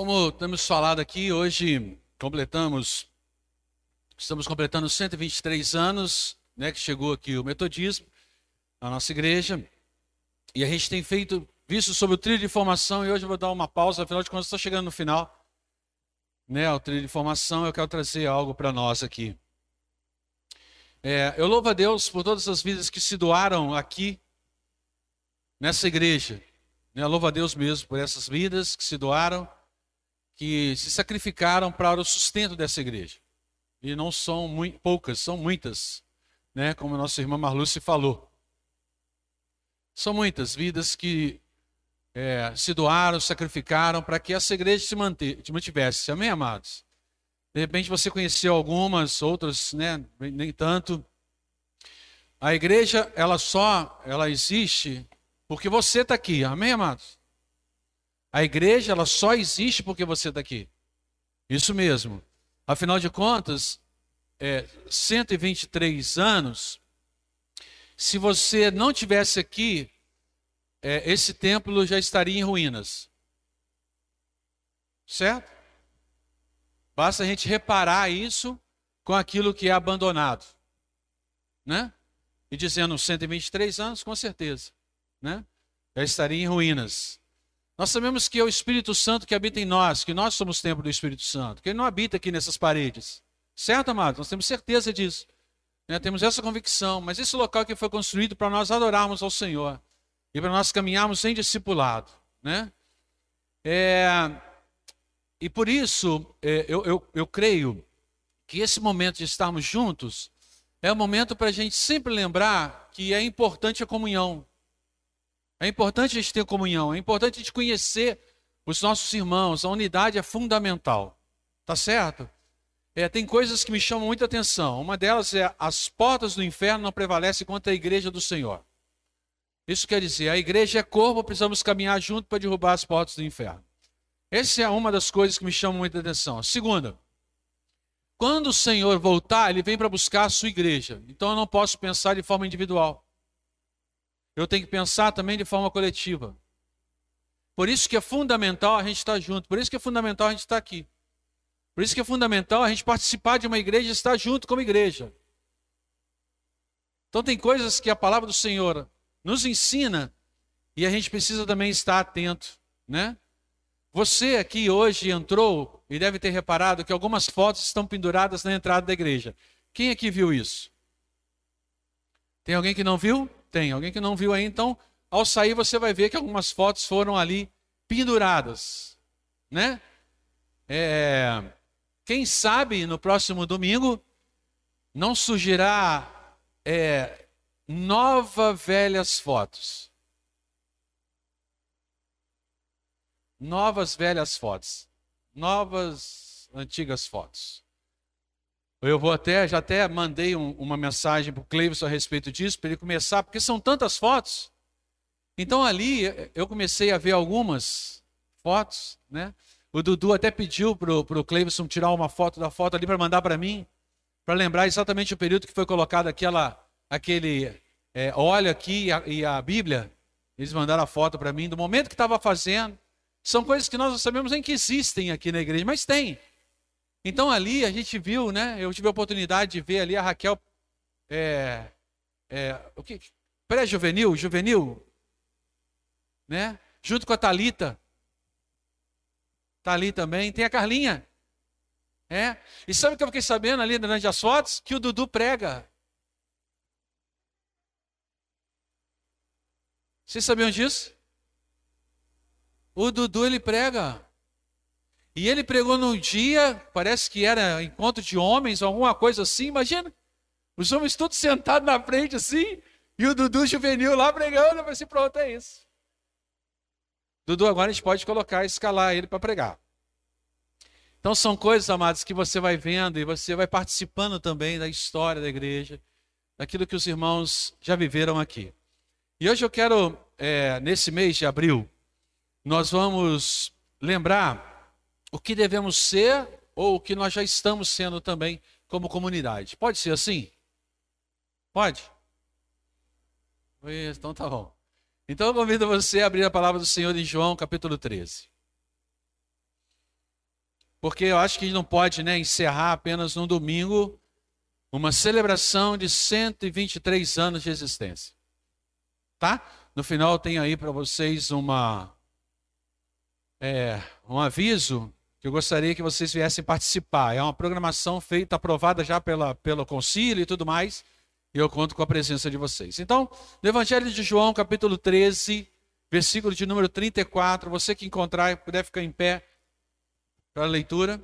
Como temos falado aqui, hoje completamos, estamos completando 123 anos, né, que chegou aqui o metodismo, na nossa igreja, e a gente tem feito, visto sobre o trilho de formação, e hoje eu vou dar uma pausa, afinal de contas estou chegando no final, né, o trilho de formação, eu quero trazer algo para nós aqui. É, eu louvo a Deus por todas as vidas que se doaram aqui, nessa igreja, né, louvo a Deus mesmo por essas vidas que se doaram, que se sacrificaram para o sustento dessa igreja. E não são poucas, são muitas, né? como nossa irmã Marluce falou. São muitas vidas que é, se doaram, sacrificaram para que essa igreja se, se mantivesse. Amém, amados? De repente você conheceu algumas, outras né, nem tanto. A igreja, ela só, ela existe porque você está aqui. Amém, amados? A igreja ela só existe porque você está aqui. Isso mesmo. Afinal de contas, é, 123 anos, se você não tivesse aqui, é, esse templo já estaria em ruínas. Certo? Basta a gente reparar isso com aquilo que é abandonado. Né? E dizendo 123 anos, com certeza. Né? Já estaria em ruínas. Nós sabemos que é o Espírito Santo que habita em nós, que nós somos templo do Espírito Santo, que ele não habita aqui nessas paredes. Certo, amados? Nós temos certeza disso. Né? Temos essa convicção, mas esse local que foi construído para nós adorarmos ao Senhor e para nós caminharmos em discipulado. Né? É... E por isso, é, eu, eu, eu creio que esse momento de estarmos juntos é o momento para a gente sempre lembrar que é importante a comunhão. É importante a gente ter comunhão, é importante a gente conhecer os nossos irmãos, a unidade é fundamental. Tá certo? É, tem coisas que me chamam muita atenção. Uma delas é as portas do inferno não prevalecem contra a igreja do Senhor. Isso quer dizer, a igreja é corpo, precisamos caminhar junto para derrubar as portas do inferno. Essa é uma das coisas que me chamam muita atenção. segunda, quando o Senhor voltar, ele vem para buscar a sua igreja. Então eu não posso pensar de forma individual eu tenho que pensar também de forma coletiva. Por isso que é fundamental a gente estar junto, por isso que é fundamental a gente estar aqui. Por isso que é fundamental a gente participar de uma igreja e estar junto como igreja. Então tem coisas que a palavra do Senhor nos ensina e a gente precisa também estar atento, né? Você aqui hoje entrou e deve ter reparado que algumas fotos estão penduradas na entrada da igreja. Quem aqui viu isso? Tem alguém que não viu? Tem. Alguém que não viu aí, então, ao sair você vai ver que algumas fotos foram ali penduradas, né? É, quem sabe no próximo domingo não surgirá é, nova velhas fotos. Novas velhas fotos. Novas antigas fotos. Eu vou até, já até mandei um, uma mensagem para o Cleivson a respeito disso, para ele começar, porque são tantas fotos. Então ali eu comecei a ver algumas fotos, né? O Dudu até pediu para o Cleivson tirar uma foto da foto ali para mandar para mim, para lembrar exatamente o período que foi colocado aquela, aquele é, óleo aqui e a, e a Bíblia. Eles mandaram a foto para mim do momento que estava fazendo. São coisas que nós não sabemos nem que existem aqui na igreja, mas tem. Então ali a gente viu, né? Eu tive a oportunidade de ver ali a Raquel é, é, o que pré-juvenil, juvenil, né? Junto com a Talita. Tá ali também. Tem a Carlinha. É. E sabe o que eu fiquei sabendo ali durante as fotos? Que o Dudu prega. Vocês sabiam disso? O Dudu ele prega. E ele pregou num dia, parece que era encontro de homens, alguma coisa assim, imagina. Os homens todos sentados na frente assim, e o Dudu juvenil lá pregando. Eu falei assim, pronto, é isso. Dudu, agora a gente pode colocar, escalar ele para pregar. Então são coisas, amados, que você vai vendo e você vai participando também da história da igreja, daquilo que os irmãos já viveram aqui. E hoje eu quero, é, nesse mês de abril, nós vamos lembrar o que devemos ser ou o que nós já estamos sendo também como comunidade. Pode ser assim? Pode? Então tá bom. Então eu convido você a abrir a palavra do Senhor em João, capítulo 13. porque eu acho que não pode né, encerrar apenas num domingo uma celebração de 123 anos de existência. Tá? No final tem aí para vocês uma é, um aviso que eu gostaria que vocês viessem participar. É uma programação feita, aprovada já pela, pelo concílio e tudo mais, e eu conto com a presença de vocês. Então, no Evangelho de João, capítulo 13, versículo de número 34, você que encontrar puder ficar em pé para a leitura.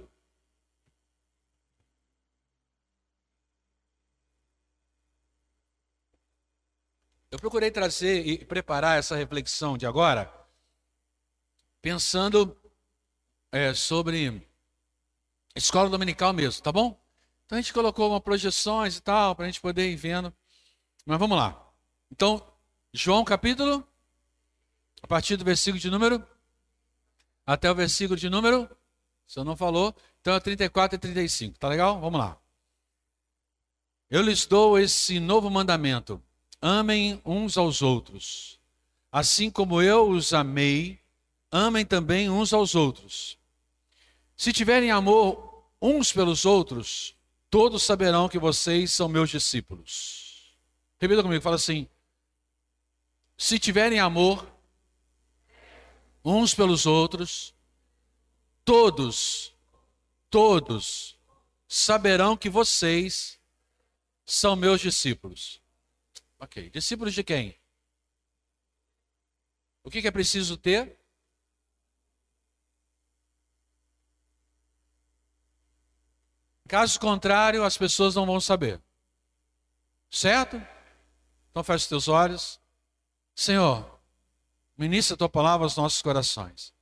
Eu procurei trazer e preparar essa reflexão de agora, pensando é, sobre escola dominical mesmo, tá bom? Então a gente colocou uma projeções e tal, para a gente poder ir vendo. Mas vamos lá. Então, João capítulo, a partir do versículo de número, até o versículo de número, se eu não falou, então é 34 e 35, tá legal? Vamos lá. Eu lhes dou esse novo mandamento: amem uns aos outros. Assim como eu os amei, amem também uns aos outros. Se tiverem amor uns pelos outros, todos saberão que vocês são meus discípulos. Repita comigo, fala assim: se tiverem amor uns pelos outros, todos, todos saberão que vocês são meus discípulos. Ok, discípulos de quem? O que é preciso ter? Caso contrário, as pessoas não vão saber. Certo? Então feche os teus olhos. Senhor, ministra a tua palavra aos nossos corações.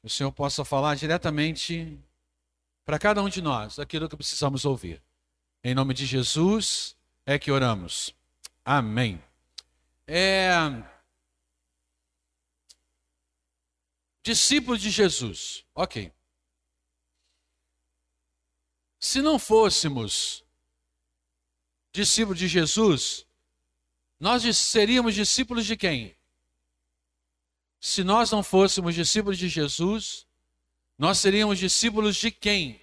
Que o Senhor possa falar diretamente para cada um de nós aquilo que precisamos ouvir. Em nome de Jesus é que oramos. Amém. É... Discípulo de Jesus. Ok. Se não fôssemos discípulos de Jesus, nós seríamos discípulos de quem? Se nós não fôssemos discípulos de Jesus, nós seríamos discípulos de quem?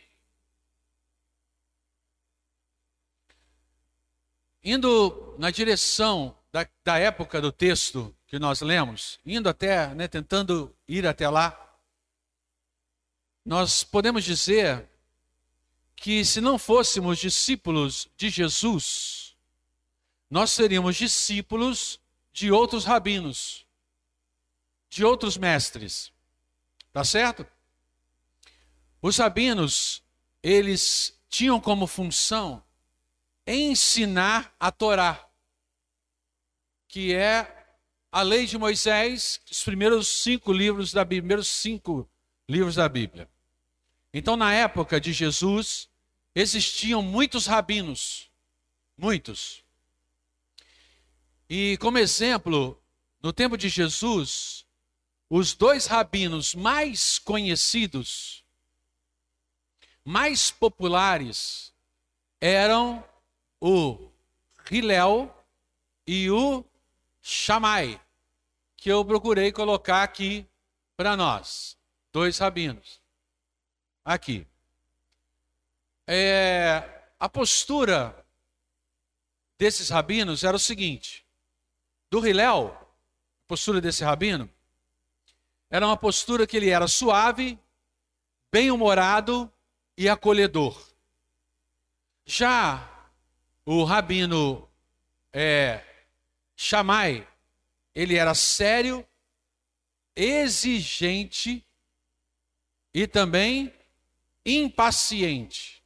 Indo na direção da, da época do texto que nós lemos, indo até, né, tentando ir até lá, nós podemos dizer que se não fôssemos discípulos de Jesus, nós seríamos discípulos de outros rabinos, de outros mestres. Tá certo? Os rabinos, eles tinham como função ensinar a Torá, que é a lei de Moisés, os primeiros cinco livros da Bíblia, primeiros cinco livros da Bíblia. Então, na época de Jesus, existiam muitos rabinos, muitos. E como exemplo, no tempo de Jesus, os dois rabinos mais conhecidos, mais populares, eram o Hilel e o Shammai, que eu procurei colocar aqui para nós. Dois rabinos aqui. É, a postura desses rabinos era o seguinte: do Hilel, a postura desse rabino, era uma postura que ele era suave, bem-humorado e acolhedor. Já o rabino é, Shammai, ele era sério, exigente e também impaciente.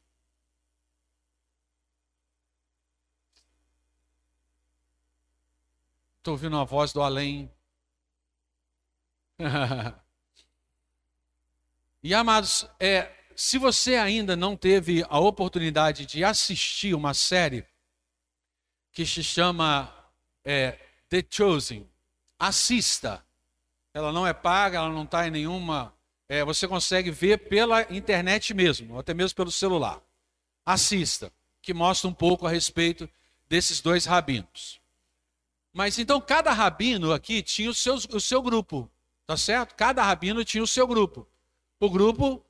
Estou ouvindo a voz do além. e amados, é, se você ainda não teve a oportunidade de assistir uma série que se chama é, The Chosen, assista. Ela não é paga, ela não está em nenhuma é, você consegue ver pela internet mesmo, ou até mesmo pelo celular. Assista, que mostra um pouco a respeito desses dois rabinos. Mas então cada rabino aqui tinha o seu, o seu grupo, tá certo? Cada rabino tinha o seu grupo. O grupo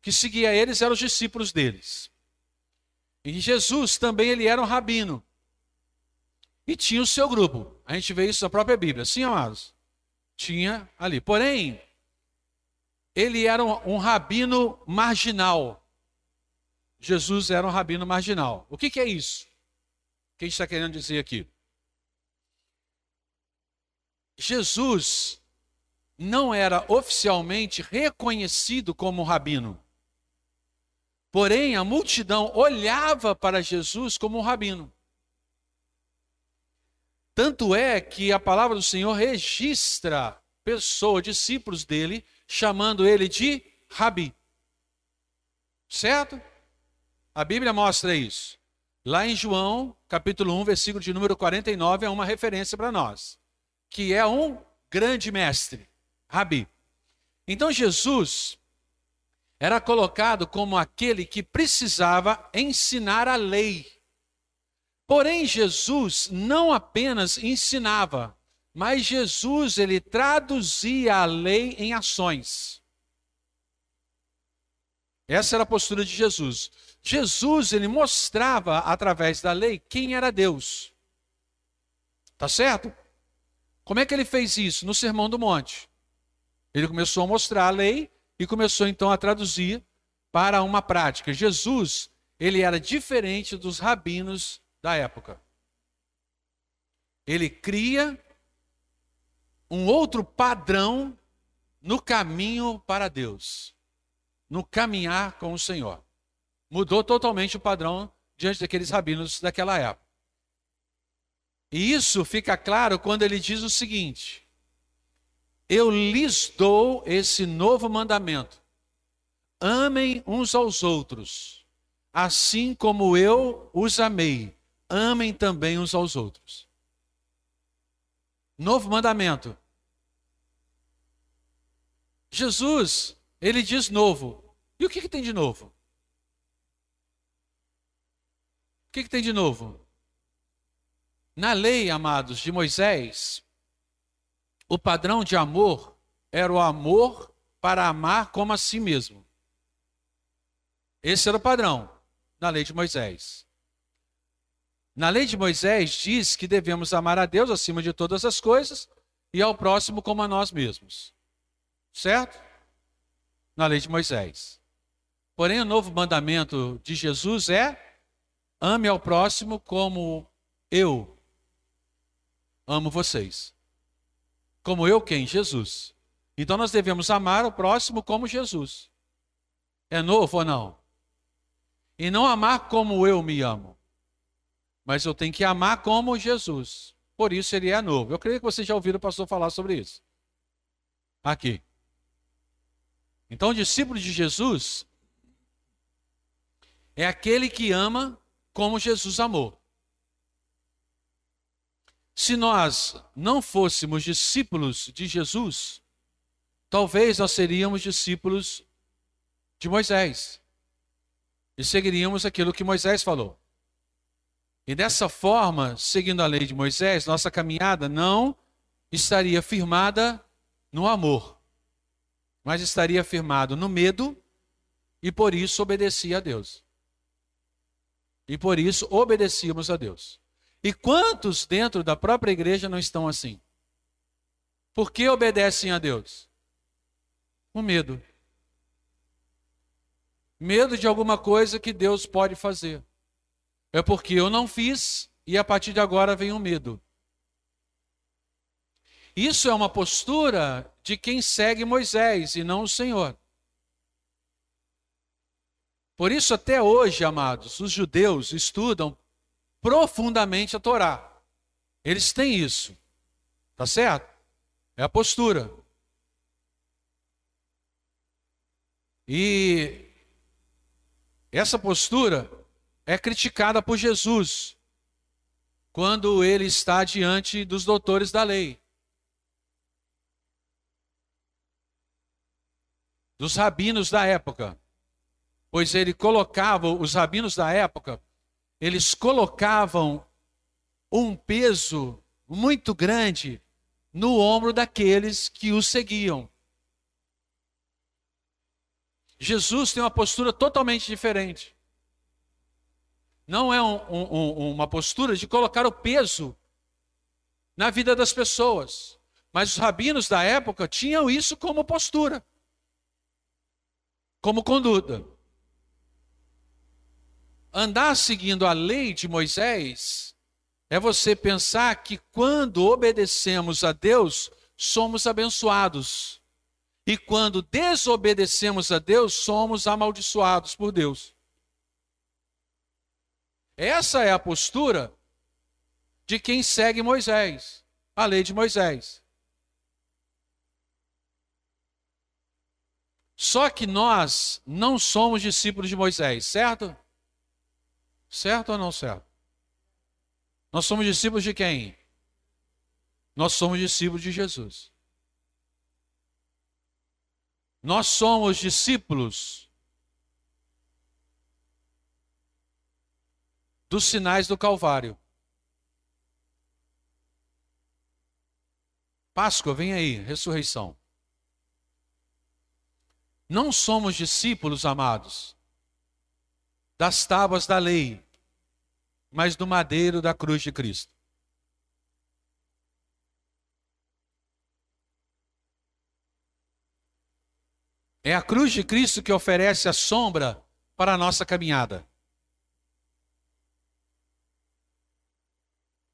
que seguia eles eram os discípulos deles. E Jesus também ele era um rabino. E tinha o seu grupo. A gente vê isso na própria Bíblia. Sim, amados? Tinha ali. Porém, ele era um, um rabino marginal. Jesus era um rabino marginal. O que, que é isso? O que a gente está querendo dizer aqui? Jesus não era oficialmente reconhecido como rabino. Porém, a multidão olhava para Jesus como um rabino. Tanto é que a palavra do Senhor registra pessoas, discípulos dele, chamando ele de rabi. Certo? A Bíblia mostra isso. Lá em João, capítulo 1, versículo de número 49, é uma referência para nós, que é um grande mestre, rabi. Então Jesus era colocado como aquele que precisava ensinar a lei. Porém, Jesus não apenas ensinava, mas Jesus ele traduzia a lei em ações. Essa era a postura de Jesus. Jesus ele mostrava através da lei quem era Deus. Tá certo? Como é que ele fez isso? No Sermão do Monte. Ele começou a mostrar a lei e começou então a traduzir para uma prática. Jesus, ele era diferente dos rabinos da época. Ele cria um outro padrão no caminho para Deus, no caminhar com o Senhor mudou totalmente o padrão diante daqueles rabinos daquela época. E isso fica claro quando ele diz o seguinte: Eu lhes dou esse novo mandamento. Amem uns aos outros, assim como eu os amei. Amem também uns aos outros. Novo mandamento. Jesus, ele diz novo. E o que, que tem de novo? O que, que tem de novo? Na lei, amados, de Moisés, o padrão de amor era o amor para amar como a si mesmo. Esse era o padrão na lei de Moisés. Na lei de Moisés diz que devemos amar a Deus acima de todas as coisas e ao próximo como a nós mesmos. Certo? Na lei de Moisés. Porém, o novo mandamento de Jesus é Ame ao próximo como eu amo vocês. Como eu quem? Jesus. Então nós devemos amar o próximo como Jesus. É novo ou não? E não amar como eu me amo. Mas eu tenho que amar como Jesus. Por isso ele é novo. Eu creio que vocês já ouviram o pastor falar sobre isso. Aqui. Então, o discípulo de Jesus é aquele que ama como Jesus amou. Se nós não fôssemos discípulos de Jesus, talvez nós seríamos discípulos de Moisés e seguiríamos aquilo que Moisés falou. E dessa forma, seguindo a lei de Moisés, nossa caminhada não estaria firmada no amor, mas estaria firmado no medo e por isso obedecia a Deus. E por isso obedecíamos a Deus. E quantos dentro da própria igreja não estão assim? Por que obedecem a Deus? O medo. Medo de alguma coisa que Deus pode fazer. É porque eu não fiz e a partir de agora vem o medo. Isso é uma postura de quem segue Moisés e não o Senhor. Por isso, até hoje, amados, os judeus estudam profundamente a Torá. Eles têm isso. Tá certo? É a postura. E essa postura é criticada por Jesus quando ele está diante dos doutores da lei. Dos rabinos da época pois ele colocava, os rabinos da época, eles colocavam um peso muito grande no ombro daqueles que o seguiam. Jesus tem uma postura totalmente diferente. Não é um, um, uma postura de colocar o peso na vida das pessoas. Mas os rabinos da época tinham isso como postura, como conduta. Andar seguindo a lei de Moisés é você pensar que quando obedecemos a Deus, somos abençoados. E quando desobedecemos a Deus, somos amaldiçoados por Deus. Essa é a postura de quem segue Moisés, a lei de Moisés. Só que nós não somos discípulos de Moisés, certo? Certo ou não certo? Nós somos discípulos de quem? Nós somos discípulos de Jesus. Nós somos discípulos dos sinais do Calvário. Páscoa, vem aí, ressurreição. Não somos discípulos, amados, das tábuas da lei, mas do madeiro da cruz de Cristo. É a cruz de Cristo que oferece a sombra para a nossa caminhada.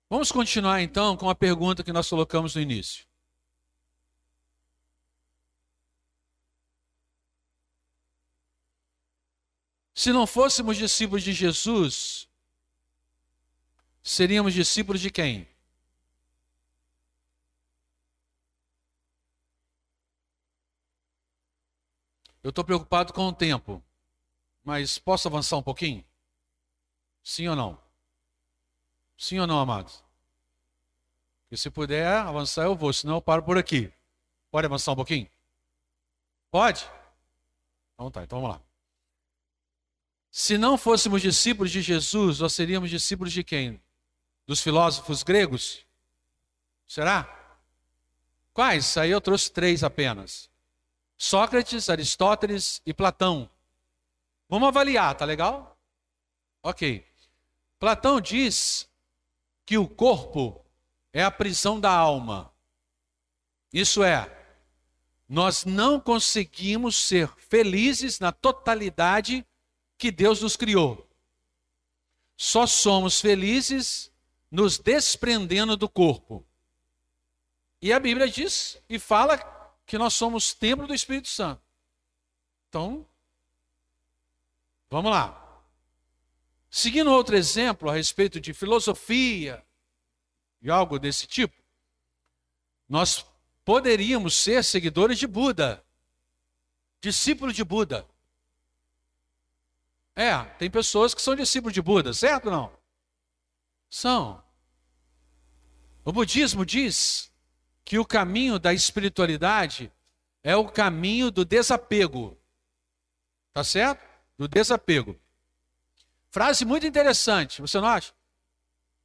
Vamos continuar então com a pergunta que nós colocamos no início. Se não fôssemos discípulos de Jesus, seríamos discípulos de quem? Eu estou preocupado com o tempo, mas posso avançar um pouquinho? Sim ou não? Sim ou não, amados? E se puder avançar, eu vou, senão eu paro por aqui. Pode avançar um pouquinho? Pode? Então tá, então vamos lá. Se não fôssemos discípulos de Jesus, nós seríamos discípulos de quem? Dos filósofos gregos? Será? Quais? Aí eu trouxe três apenas: Sócrates, Aristóteles e Platão. Vamos avaliar, tá legal? Ok. Platão diz que o corpo é a prisão da alma. Isso é, nós não conseguimos ser felizes na totalidade que Deus nos criou. Só somos felizes nos desprendendo do corpo. E a Bíblia diz e fala que nós somos templo do Espírito Santo. Então, vamos lá. Seguindo outro exemplo a respeito de filosofia e algo desse tipo, nós poderíamos ser seguidores de Buda, discípulos de Buda. É, tem pessoas que são discípulos de Buda, certo ou não? São. O budismo diz que o caminho da espiritualidade é o caminho do desapego. Tá certo? Do desapego. Frase muito interessante, você não acha?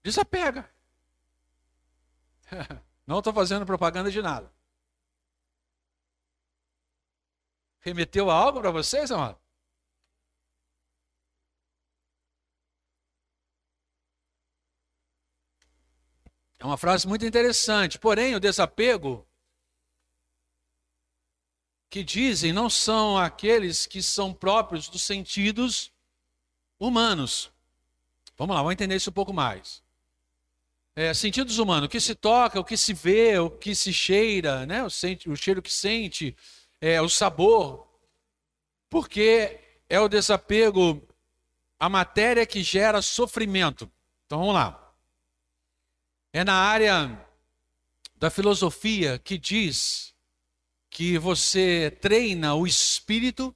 Desapega. Não estou fazendo propaganda de nada. Remeteu a algo para vocês, amado? É uma frase muito interessante. Porém, o desapego que dizem não são aqueles que são próprios dos sentidos humanos. Vamos lá, vamos entender isso um pouco mais. É, sentidos humanos, o que se toca, o que se vê, o que se cheira, né? o, sente, o cheiro que sente, é, o sabor. Porque é o desapego à matéria que gera sofrimento. Então vamos lá. É na área da filosofia que diz que você treina o espírito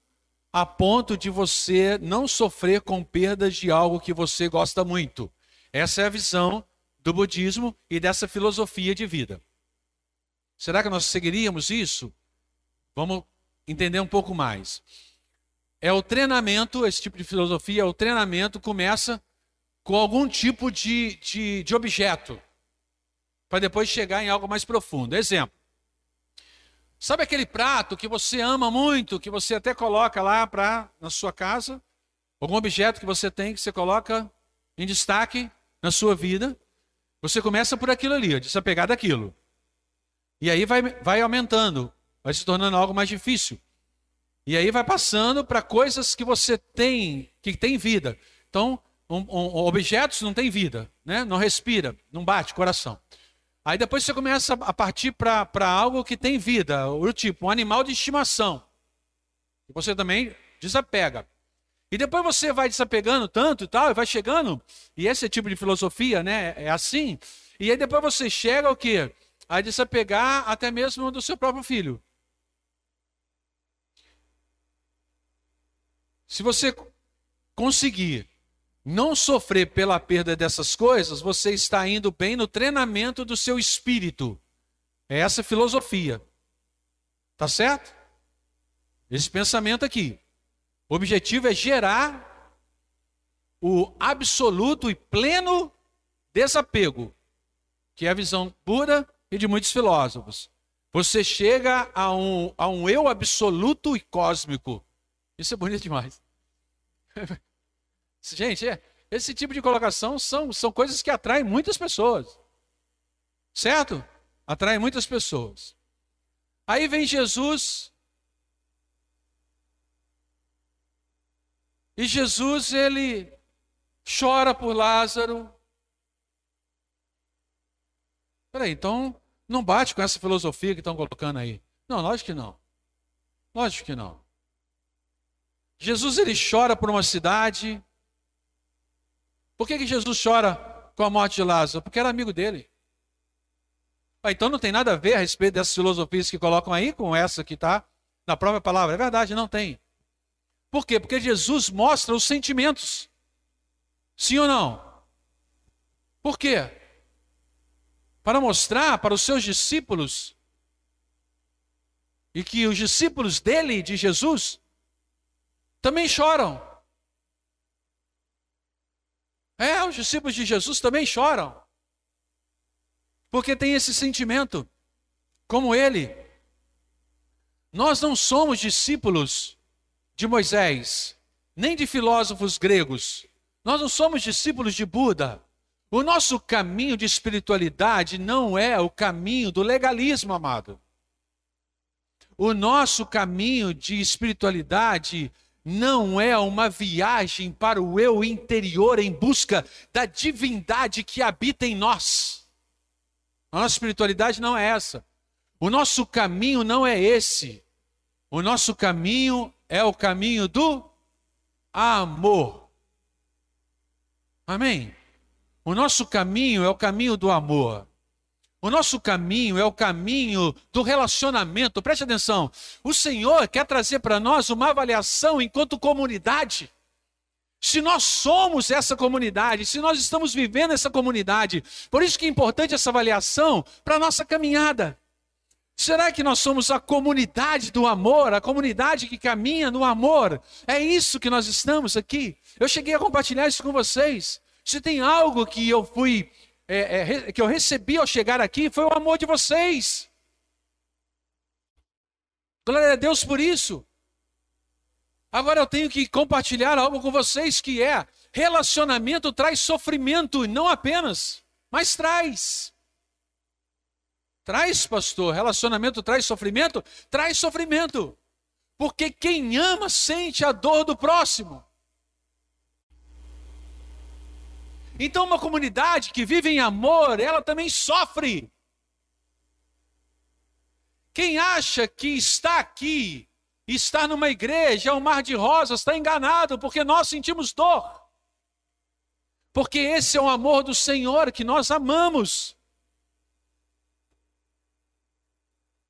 a ponto de você não sofrer com perdas de algo que você gosta muito. Essa é a visão do budismo e dessa filosofia de vida. Será que nós seguiríamos isso? Vamos entender um pouco mais. É o treinamento, esse tipo de filosofia, o treinamento começa com algum tipo de, de, de objeto, para depois chegar em algo mais profundo. Exemplo: Sabe aquele prato que você ama muito, que você até coloca lá pra, na sua casa? Algum objeto que você tem que você coloca em destaque na sua vida? Você começa por aquilo ali, desapegar daquilo. E aí vai, vai aumentando, vai se tornando algo mais difícil. E aí vai passando para coisas que você tem, que tem vida. Então, um, um, objetos não têm vida, né? não respira, não bate coração. Aí depois você começa a partir para algo que tem vida, o tipo, um animal de estimação. E você também desapega. E depois você vai desapegando tanto e tal, e vai chegando, e esse tipo de filosofia, né, é assim. E aí depois você chega ao quê? A desapegar até mesmo do seu próprio filho. Se você conseguir não sofrer pela perda dessas coisas, você está indo bem no treinamento do seu espírito. É essa filosofia. Tá certo? Esse pensamento aqui. O objetivo é gerar o absoluto e pleno desapego, que é a visão pura e de muitos filósofos. Você chega a um, a um eu absoluto e cósmico. Isso é bonito demais. Gente, é, esse tipo de colocação são, são coisas que atraem muitas pessoas. Certo? Atraem muitas pessoas. Aí vem Jesus E Jesus, ele chora por Lázaro. Peraí, então não bate com essa filosofia que estão colocando aí. Não, lógico que não. Lógico que não. Jesus, ele chora por uma cidade. Por que, que Jesus chora com a morte de Lázaro? Porque era amigo dele. Ah, então não tem nada a ver a respeito dessas filosofias que colocam aí com essa que está na própria palavra. É verdade, não tem. Por quê? Porque Jesus mostra os sentimentos. Sim ou não? Por quê? Para mostrar para os seus discípulos e que os discípulos dele, de Jesus, também choram. É, os discípulos de Jesus também choram. Porque tem esse sentimento, como ele. Nós não somos discípulos de Moisés, nem de filósofos gregos. Nós não somos discípulos de Buda. O nosso caminho de espiritualidade não é o caminho do legalismo, amado. O nosso caminho de espiritualidade não é uma viagem para o eu interior em busca da divindade que habita em nós. A nossa espiritualidade não é essa. O nosso caminho não é esse. O nosso caminho é o caminho do amor. Amém? O nosso caminho é o caminho do amor. O nosso caminho é o caminho do relacionamento. Preste atenção. O Senhor quer trazer para nós uma avaliação enquanto comunidade. Se nós somos essa comunidade, se nós estamos vivendo essa comunidade, por isso que é importante essa avaliação para a nossa caminhada. Será que nós somos a comunidade do amor, a comunidade que caminha no amor? É isso que nós estamos aqui. Eu cheguei a compartilhar isso com vocês. Se tem algo que eu fui, é, é, que eu recebi ao chegar aqui, foi o amor de vocês. Glória a Deus por isso. Agora eu tenho que compartilhar algo com vocês que é relacionamento traz sofrimento, não apenas, mas traz. Traz, pastor, relacionamento traz sofrimento? Traz sofrimento. Porque quem ama sente a dor do próximo. Então, uma comunidade que vive em amor, ela também sofre. Quem acha que está aqui, está numa igreja, é um mar de rosas, está enganado, porque nós sentimos dor. Porque esse é o amor do Senhor que nós amamos.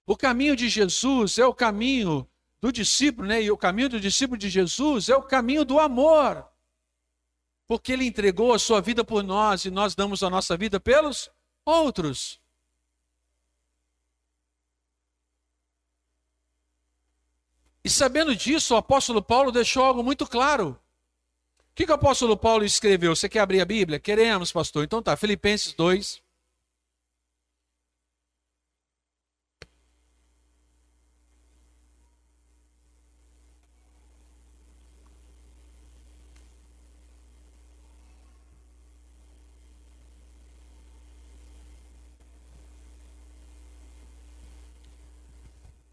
O caminho de Jesus é o caminho do discípulo, né? E o caminho do discípulo de Jesus é o caminho do amor. Porque ele entregou a sua vida por nós e nós damos a nossa vida pelos outros. E sabendo disso, o apóstolo Paulo deixou algo muito claro. O que, que o apóstolo Paulo escreveu? Você quer abrir a Bíblia? Queremos, pastor. Então tá, Filipenses 2.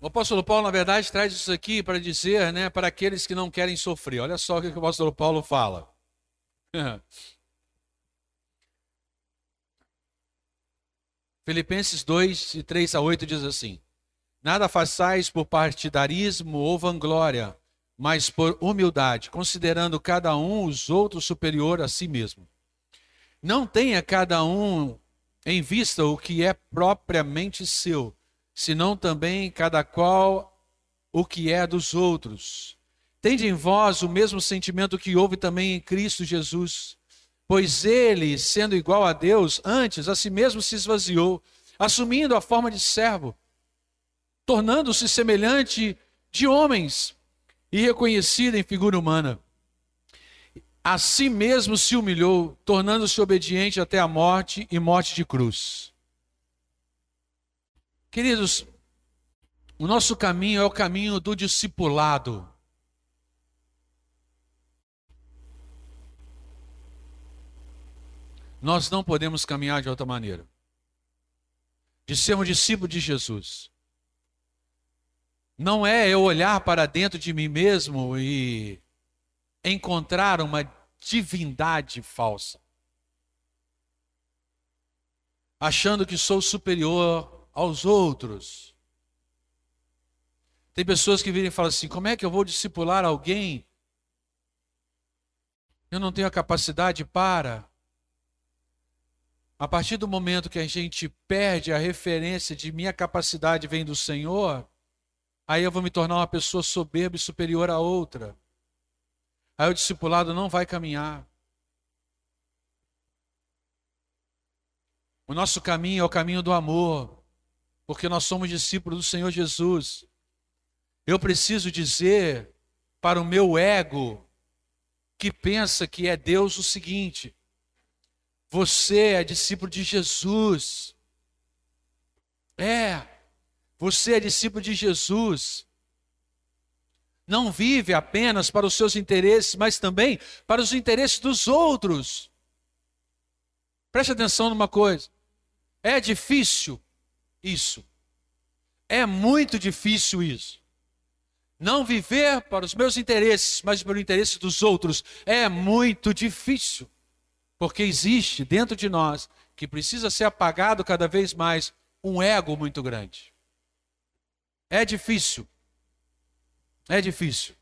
O apóstolo Paulo, na verdade, traz isso aqui para dizer, né, para aqueles que não querem sofrer. Olha só o que o apóstolo Paulo fala. Filipenses 2, de 3 a 8 diz assim: Nada façais por partidarismo ou vanglória, mas por humildade, considerando cada um os outros superior a si mesmo. Não tenha cada um em vista o que é propriamente seu, senão também cada qual o que é dos outros. Tende em vós o mesmo sentimento que houve também em Cristo Jesus, pois ele, sendo igual a Deus, antes a si mesmo se esvaziou, assumindo a forma de servo, tornando-se semelhante de homens e reconhecido em figura humana. A si mesmo se humilhou, tornando-se obediente até a morte e morte de cruz. Queridos, o nosso caminho é o caminho do discipulado. Nós não podemos caminhar de outra maneira. De ser um discípulo de Jesus. Não é eu olhar para dentro de mim mesmo e encontrar uma divindade falsa. Achando que sou superior aos outros. Tem pessoas que virem e falam assim: como é que eu vou discipular alguém? Eu não tenho a capacidade para. A partir do momento que a gente perde a referência de minha capacidade vem do Senhor, aí eu vou me tornar uma pessoa soberba e superior a outra. Aí o discipulado não vai caminhar. O nosso caminho é o caminho do amor, porque nós somos discípulos do Senhor Jesus. Eu preciso dizer para o meu ego, que pensa que é Deus, o seguinte: você é discípulo de Jesus. É. Você é discípulo de Jesus. Não vive apenas para os seus interesses, mas também para os interesses dos outros. Preste atenção numa coisa. É difícil isso. É muito difícil isso. Não viver para os meus interesses, mas para o interesse dos outros é muito difícil. Porque existe dentro de nós, que precisa ser apagado cada vez mais, um ego muito grande. É difícil. É difícil.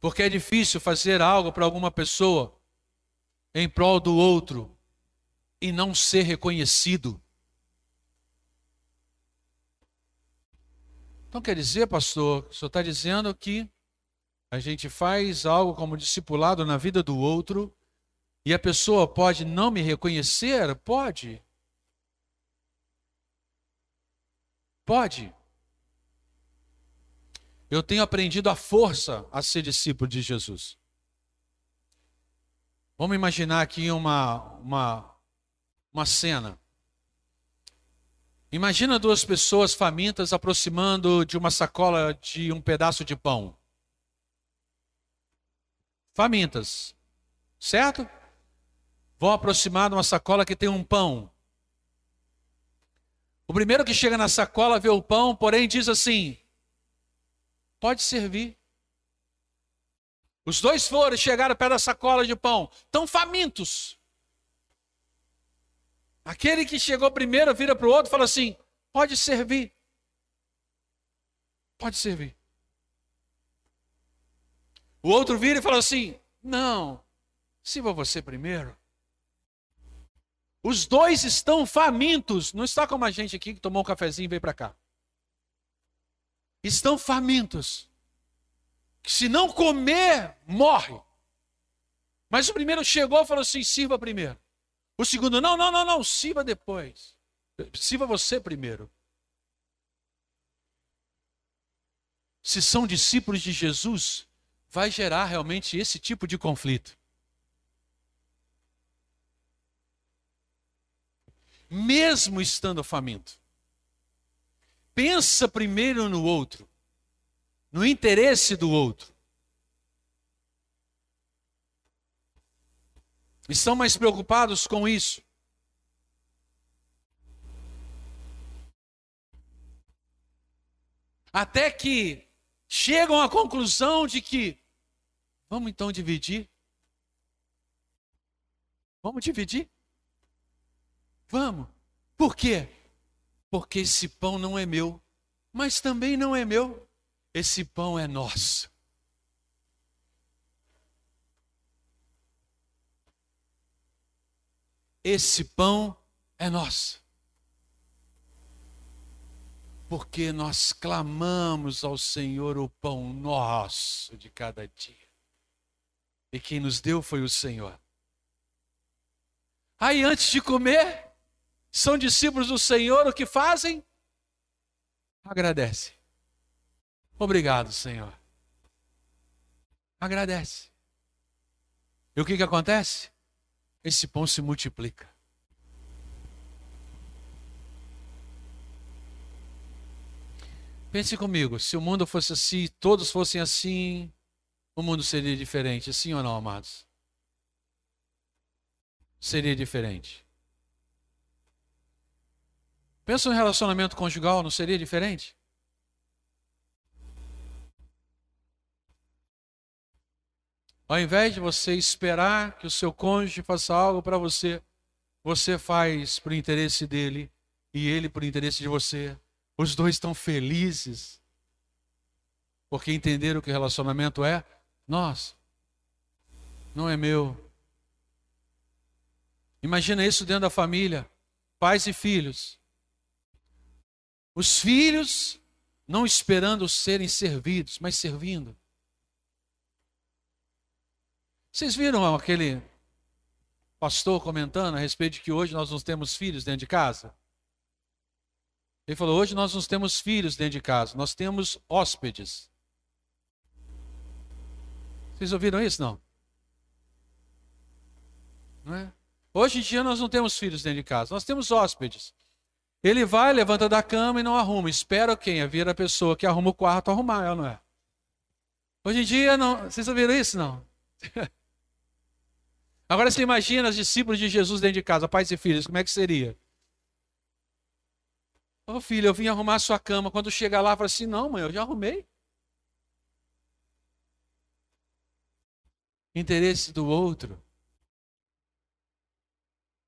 Porque é difícil fazer algo para alguma pessoa em prol do outro e não ser reconhecido. Então quer dizer, pastor, o senhor está dizendo que a gente faz algo como discipulado na vida do outro e a pessoa pode não me reconhecer? Pode. Pode. Eu tenho aprendido a força a ser discípulo de Jesus. Vamos imaginar aqui uma, uma, uma cena. Imagina duas pessoas famintas aproximando de uma sacola de um pedaço de pão famintas. Certo? Vão aproximar de uma sacola que tem um pão. O primeiro que chega na sacola vê o pão, porém diz assim: pode servir. Os dois foram, chegaram perto da sacola de pão, tão famintos. Aquele que chegou primeiro vira para o outro e fala assim: pode servir. Pode servir. O outro vira e fala assim: Não, sirva você primeiro. Os dois estão famintos. Não está como a gente aqui que tomou um cafezinho e veio para cá. Estão famintos. Que se não comer, morre. Mas o primeiro chegou e falou assim: sirva primeiro. O segundo, não, não, não, não, sirva depois. Sirva você primeiro. Se são discípulos de Jesus, vai gerar realmente esse tipo de conflito. Mesmo estando faminto. Pensa primeiro no outro, no interesse do outro. Estão mais preocupados com isso. até que chegam à conclusão de que vamos então dividir. Vamos dividir? Vamos. Por quê? Porque esse pão não é meu, mas também não é meu. Esse pão é nosso. Esse pão é nosso. Porque nós clamamos ao Senhor o pão nosso de cada dia. E quem nos deu foi o Senhor. Aí antes de comer, são discípulos do Senhor, o que fazem? Agradece. Obrigado, Senhor. Agradece. E o que, que acontece? Esse pão se multiplica. Pense comigo, se o mundo fosse assim, todos fossem assim, o mundo seria diferente, sim ou não, amados? Seria diferente. Pensa no relacionamento conjugal, não seria diferente? Ao invés de você esperar que o seu cônjuge faça algo para você, você faz por interesse dele e ele por interesse de você. Os dois estão felizes porque entenderam que o relacionamento é nosso, não é meu. Imagina isso dentro da família, pais e filhos. Os filhos não esperando serem servidos, mas servindo. Vocês viram aquele pastor comentando a respeito de que hoje nós não temos filhos dentro de casa? Ele falou: hoje nós não temos filhos dentro de casa, nós temos hóspedes. Vocês ouviram isso? Não? Não é? Hoje em dia nós não temos filhos dentro de casa, nós temos hóspedes. Ele vai, levanta da cama e não arruma. Espera quem? A vir a pessoa que arruma o quarto arrumar, ela não é? Hoje em dia, não. Vocês ouviram isso? Não. Agora você imagina os discípulos de Jesus dentro de casa, pais e filhos, como é que seria? Ô oh, filho, eu vim arrumar a sua cama. Quando chega lá, fala assim: não, mãe, eu já arrumei. Interesse do outro.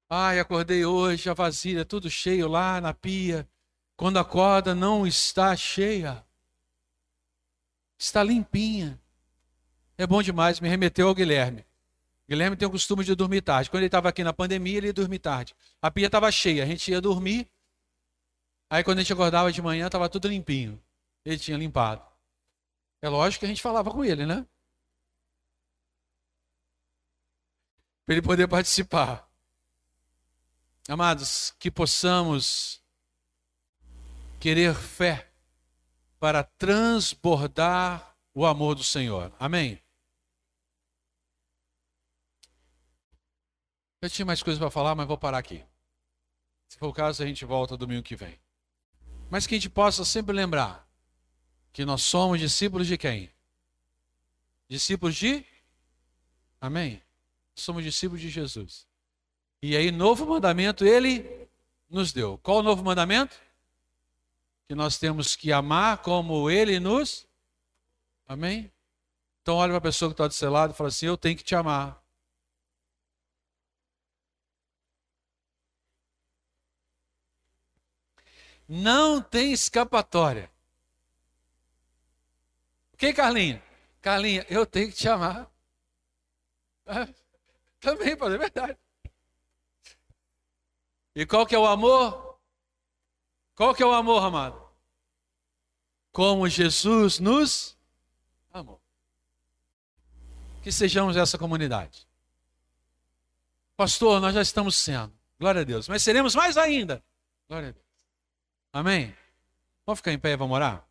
Ai, acordei hoje, a vasilha tudo cheio lá na pia. Quando acorda, não está cheia. Está limpinha. É bom demais, me remeteu ao Guilherme. Guilherme tem o costume de dormir tarde. Quando ele estava aqui na pandemia, ele ia dormir tarde. A pia estava cheia, a gente ia dormir. Aí quando a gente acordava de manhã, estava tudo limpinho. Ele tinha limpado. É lógico que a gente falava com ele, né? Para ele poder participar. Amados, que possamos querer fé para transbordar o amor do Senhor. Amém? Eu tinha mais coisas para falar, mas vou parar aqui. Se for o caso, a gente volta domingo que vem. Mas que a gente possa sempre lembrar que nós somos discípulos de quem? Discípulos de? Amém? Somos discípulos de Jesus. E aí, novo mandamento ele nos deu. Qual o novo mandamento? Que nós temos que amar como ele nos. Amém? Então, olha para a pessoa que está do seu lado e fala assim: Eu tenho que te amar. Não tem escapatória. Ok, Carlinha? Carlinha, eu tenho que te amar. Ah, também, pode é verdade. E qual que é o amor? Qual que é o amor, amado? Como Jesus nos amou. Que sejamos essa comunidade. Pastor, nós já estamos sendo. Glória a Deus. Mas seremos mais ainda. Glória a Deus. Amém? Vamos ficar em pé e vamos orar?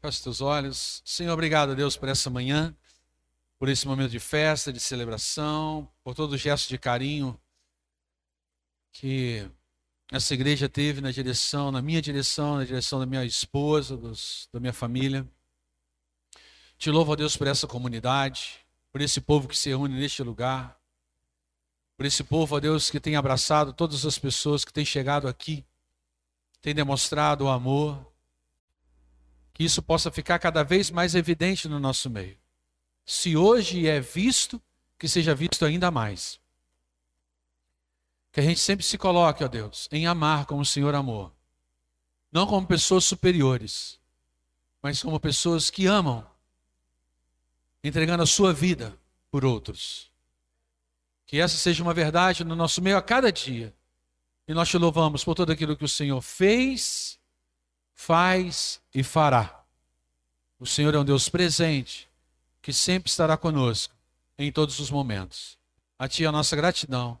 Feche teus olhos. Senhor, obrigado, Deus, por essa manhã, por esse momento de festa, de celebração, por todo o gesto de carinho que essa igreja teve na direção, na minha direção, na direção da minha esposa, dos, da minha família. Te louvo, a Deus, por essa comunidade, por esse povo que se reúne neste lugar, por esse povo, ó Deus, que tem abraçado todas as pessoas que têm chegado aqui, tem demonstrado o amor, que isso possa ficar cada vez mais evidente no nosso meio. Se hoje é visto, que seja visto ainda mais. Que a gente sempre se coloque, ó Deus, em amar como o Senhor amou. Não como pessoas superiores, mas como pessoas que amam, entregando a sua vida por outros. Que essa seja uma verdade no nosso meio a cada dia. E nós te louvamos por tudo aquilo que o Senhor fez, faz e fará. O Senhor é um Deus presente, que sempre estará conosco em todos os momentos. A Ti a nossa gratidão,